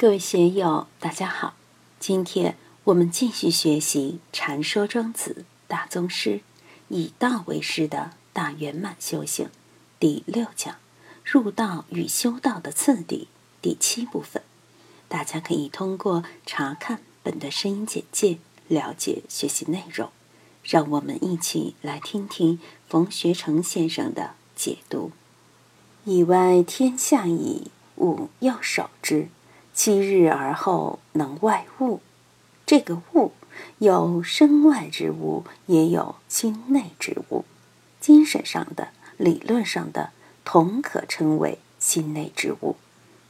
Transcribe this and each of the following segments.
各位学友，大家好！今天我们继续学习《禅说庄子》大宗师以道为师的大圆满修行第六讲“入道与修道的次第”第七部分。大家可以通过查看本段声音简介了解学习内容。让我们一起来听听冯学成先生的解读：“以外天下矣，吾要守之。”七日而后能外物，这个物有身外之物，也有心内之物。精神上的、理论上的，同可称为心内之物。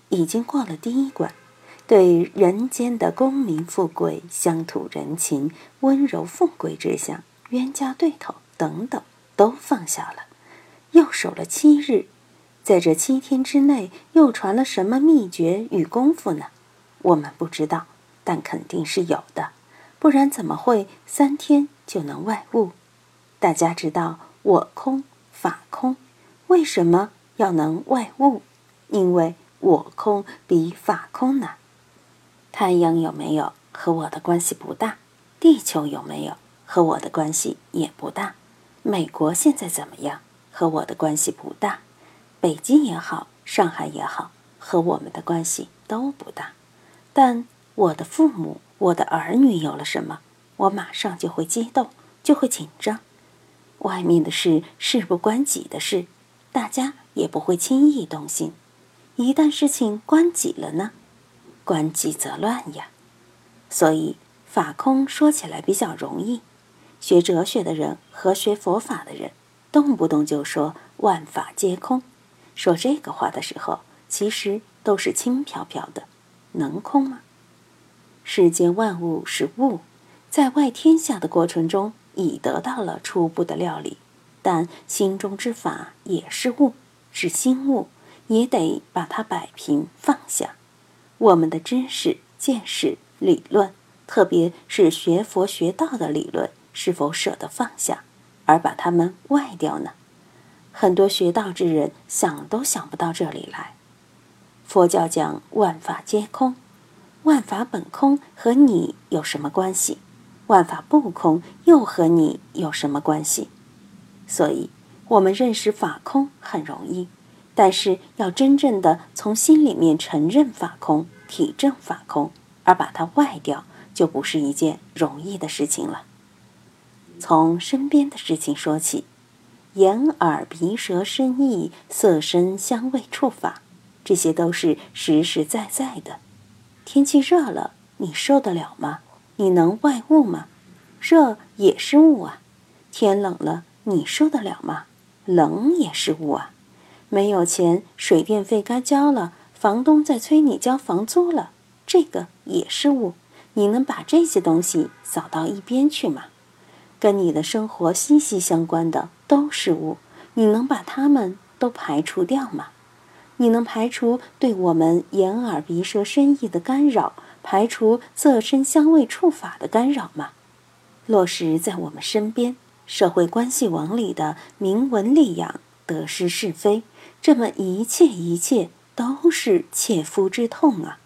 已经过了第一关，对人间的功名富贵、乡土人情、温柔富贵之相、冤家对头等等，都放下了，又守了七日。在这七天之内，又传了什么秘诀与功夫呢？我们不知道，但肯定是有的，不然怎么会三天就能外悟？大家知道我空法空，为什么要能外悟？因为我空比法空难。太阳有没有和我的关系不大，地球有没有和我的关系也不大，美国现在怎么样和我的关系不大。北京也好，上海也好，和我们的关系都不大。但我的父母、我的儿女有了什么，我马上就会激动，就会紧张。外面的事事不关己的事，大家也不会轻易动心。一旦事情关己了呢？关己则乱呀。所以法空说起来比较容易，学哲学的人和学佛法的人，动不动就说万法皆空。说这个话的时候，其实都是轻飘飘的，能空吗？世间万物是物，在外天下的过程中已得到了初步的料理，但心中之法也是物，是心物，也得把它摆平放下。我们的知识、见识、理论，特别是学佛学道的理论，是否舍得放下，而把它们外掉呢？很多学道之人想都想不到这里来。佛教讲万法皆空，万法本空和你有什么关系？万法不空又和你有什么关系？所以，我们认识法空很容易，但是要真正的从心里面承认法空、体证法空，而把它外掉，就不是一件容易的事情了。从身边的事情说起。眼耳鼻舌身意色声香味触法，这些都是实实在在的。天气热了，你受得了吗？你能外物吗？热也是物啊。天冷了，你受得了吗？冷也是物啊。没有钱，水电费该交了，房东在催你交房租了，这个也是物。你能把这些东西扫到一边去吗？跟你的生活息息相关的都是物，你能把它们都排除掉吗？你能排除对我们眼耳鼻舌身意的干扰，排除色身香味触法的干扰吗？落实在我们身边社会关系网里的明文利养、得失是非，这么一切一切都是切肤之痛啊！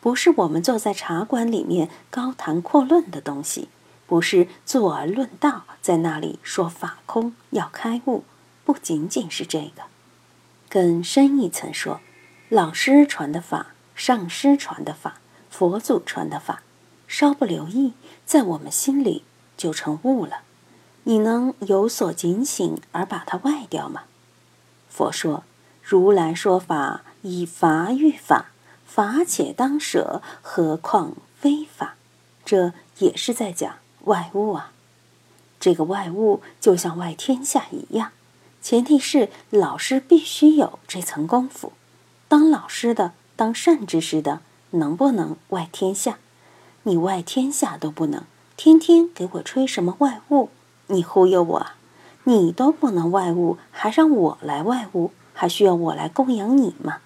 不是我们坐在茶馆里面高谈阔论的东西。不是坐而论道，在那里说法空要开悟，不仅仅是这个。更深一层说，老师传的法，上师传的法，佛祖传的法，稍不留意，在我们心里就成悟了。你能有所警醒而把它外掉吗？佛说，如来说法以法喻法，法且当舍，何况非法？这也是在讲。外物啊，这个外物就像外天下一样，前提是老师必须有这层功夫。当老师的，当善知识的，能不能外天下？你外天下都不能，天天给我吹什么外物？你忽悠我啊！你都不能外物，还让我来外物？还需要我来供养你吗？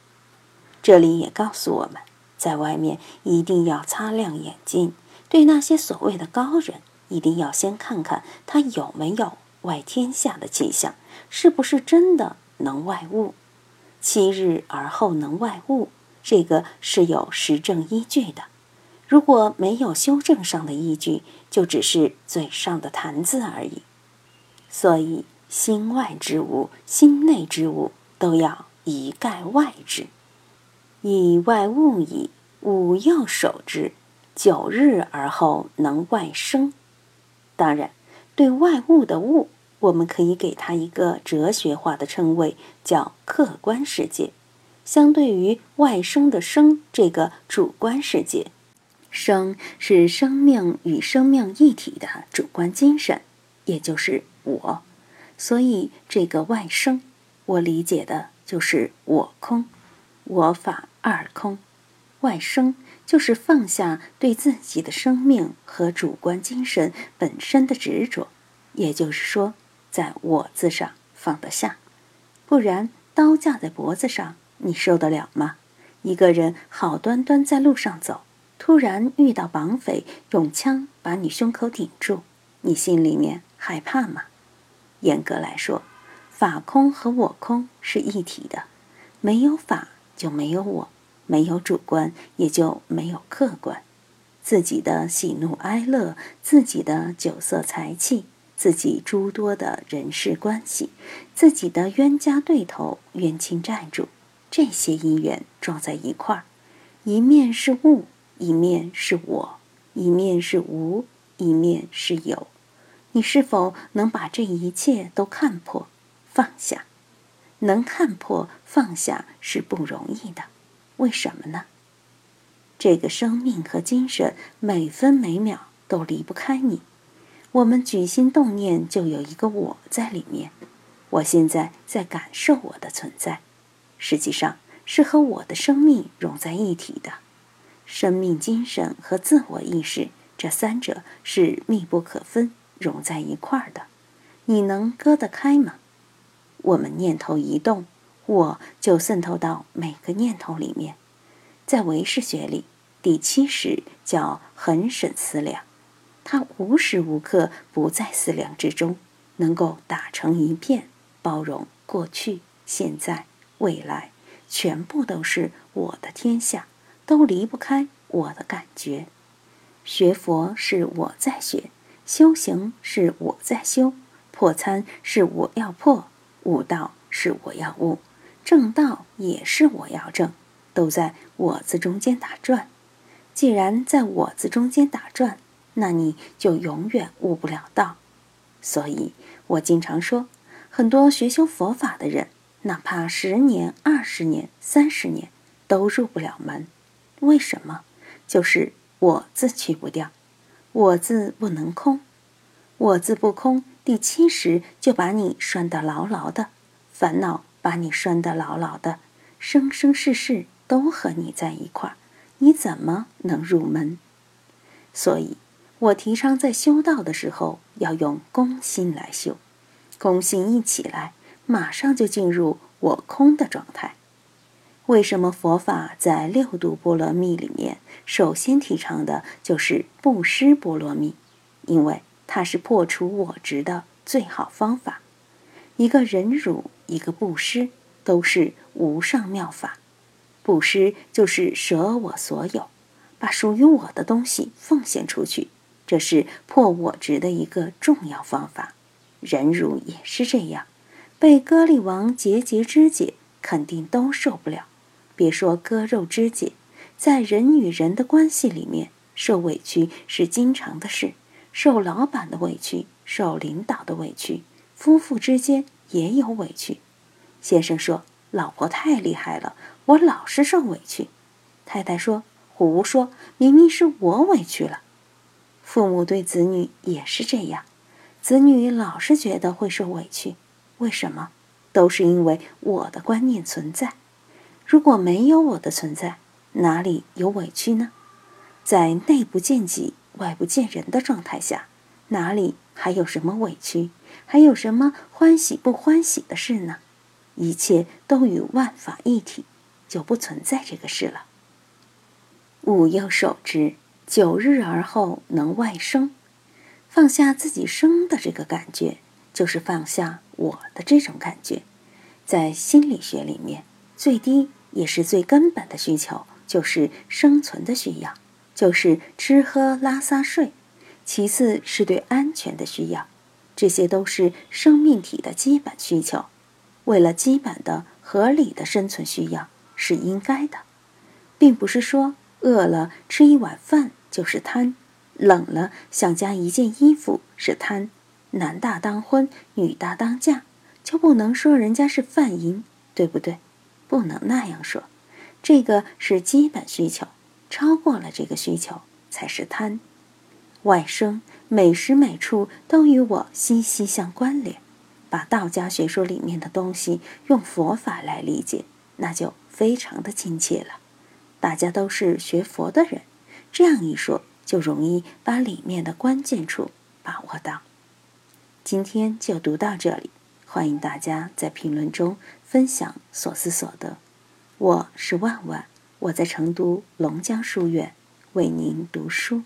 这里也告诉我们，在外面一定要擦亮眼睛。对那些所谓的高人，一定要先看看他有没有外天下的气象，是不是真的能外物。七日而后能外物，这个是有实证依据的。如果没有修正上的依据，就只是嘴上的谈字而已。所以，心外之物、心内之物都要一概外之。以外物矣，吾又守之。九日而后能外生。当然，对外物的物，我们可以给它一个哲学化的称谓，叫客观世界。相对于外生的生这个主观世界，生是生命与生命一体的主观精神，也就是我。所以这个外生，我理解的就是我空，我法二空。外生就是放下对自己的生命和主观精神本身的执着，也就是说，在我字上放得下，不然刀架在脖子上，你受得了吗？一个人好端端在路上走，突然遇到绑匪用枪把你胸口顶住，你心里面害怕吗？严格来说，法空和我空是一体的，没有法就没有我。没有主观，也就没有客观。自己的喜怒哀乐，自己的酒色财气，自己诸多的人事关系，自己的冤家对头、冤亲债主，这些因缘撞在一块儿，一面是物，一面是我，一面是无，一面是有。你是否能把这一切都看破、放下？能看破、放下是不容易的。为什么呢？这个生命和精神每分每秒都离不开你。我们举心动念，就有一个我在里面。我现在在感受我的存在，实际上是和我的生命融在一体的。生命、精神和自我意识这三者是密不可分、融在一块儿的。你能割得开吗？我们念头一动。我就渗透到每个念头里面，在唯识学里，第七识叫恒审思量，它无时无刻不在思量之中，能够打成一片，包容过去、现在、未来，全部都是我的天下，都离不开我的感觉。学佛是我在学，修行是我在修，破参是我要破，悟道是我要悟。正道也是我要正，都在我字中间打转。既然在我字中间打转，那你就永远悟不了道。所以我经常说，很多学修佛法的人，哪怕十年、二十年、三十年，都入不了门。为什么？就是我字去不掉，我字不能空，我字不空，第七识就把你拴得牢牢的，烦恼。把你拴得牢牢的，生生世世都和你在一块儿，你怎么能入门？所以，我提倡在修道的时候要用公心来修，公心一起来，马上就进入我空的状态。为什么佛法在六度波罗蜜里面首先提倡的就是布施波罗蜜？因为它是破除我执的最好方法。一个忍辱。一个布施都是无上妙法，布施就是舍我所有，把属于我的东西奉献出去，这是破我执的一个重要方法。忍辱也是这样，被割力王节节肢解，肯定都受不了。别说割肉肢解，在人与人的关系里面，受委屈是经常的事，受老板的委屈，受领导的委屈，夫妇之间。也有委屈，先生说：“老婆太厉害了，我老是受委屈。”太太说：“胡说，明明是我委屈了。”父母对子女也是这样，子女老是觉得会受委屈，为什么？都是因为我的观念存在。如果没有我的存在，哪里有委屈呢？在内不见己、外不见人的状态下，哪里还有什么委屈？还有什么欢喜不欢喜的事呢？一切都与万法一体，就不存在这个事了。吾又守之，九日而后能外生。放下自己生的这个感觉，就是放下我的这种感觉。在心理学里面，最低也是最根本的需求，就是生存的需要，就是吃喝拉撒睡。其次是对安全的需要，这些都是生命体的基本需求。为了基本的、合理的生存需要是应该的，并不是说饿了吃一碗饭就是贪，冷了想加一件衣服是贪，男大当婚，女大当嫁，就不能说人家是犯淫，对不对？不能那样说，这个是基本需求，超过了这个需求才是贪。外生每时每处都与我息息相关联。把道家学说里面的东西用佛法来理解，那就非常的亲切了。大家都是学佛的人，这样一说就容易把里面的关键处把握到。今天就读到这里，欢迎大家在评论中分享所思所得。我是万万，我在成都龙江书院为您读书。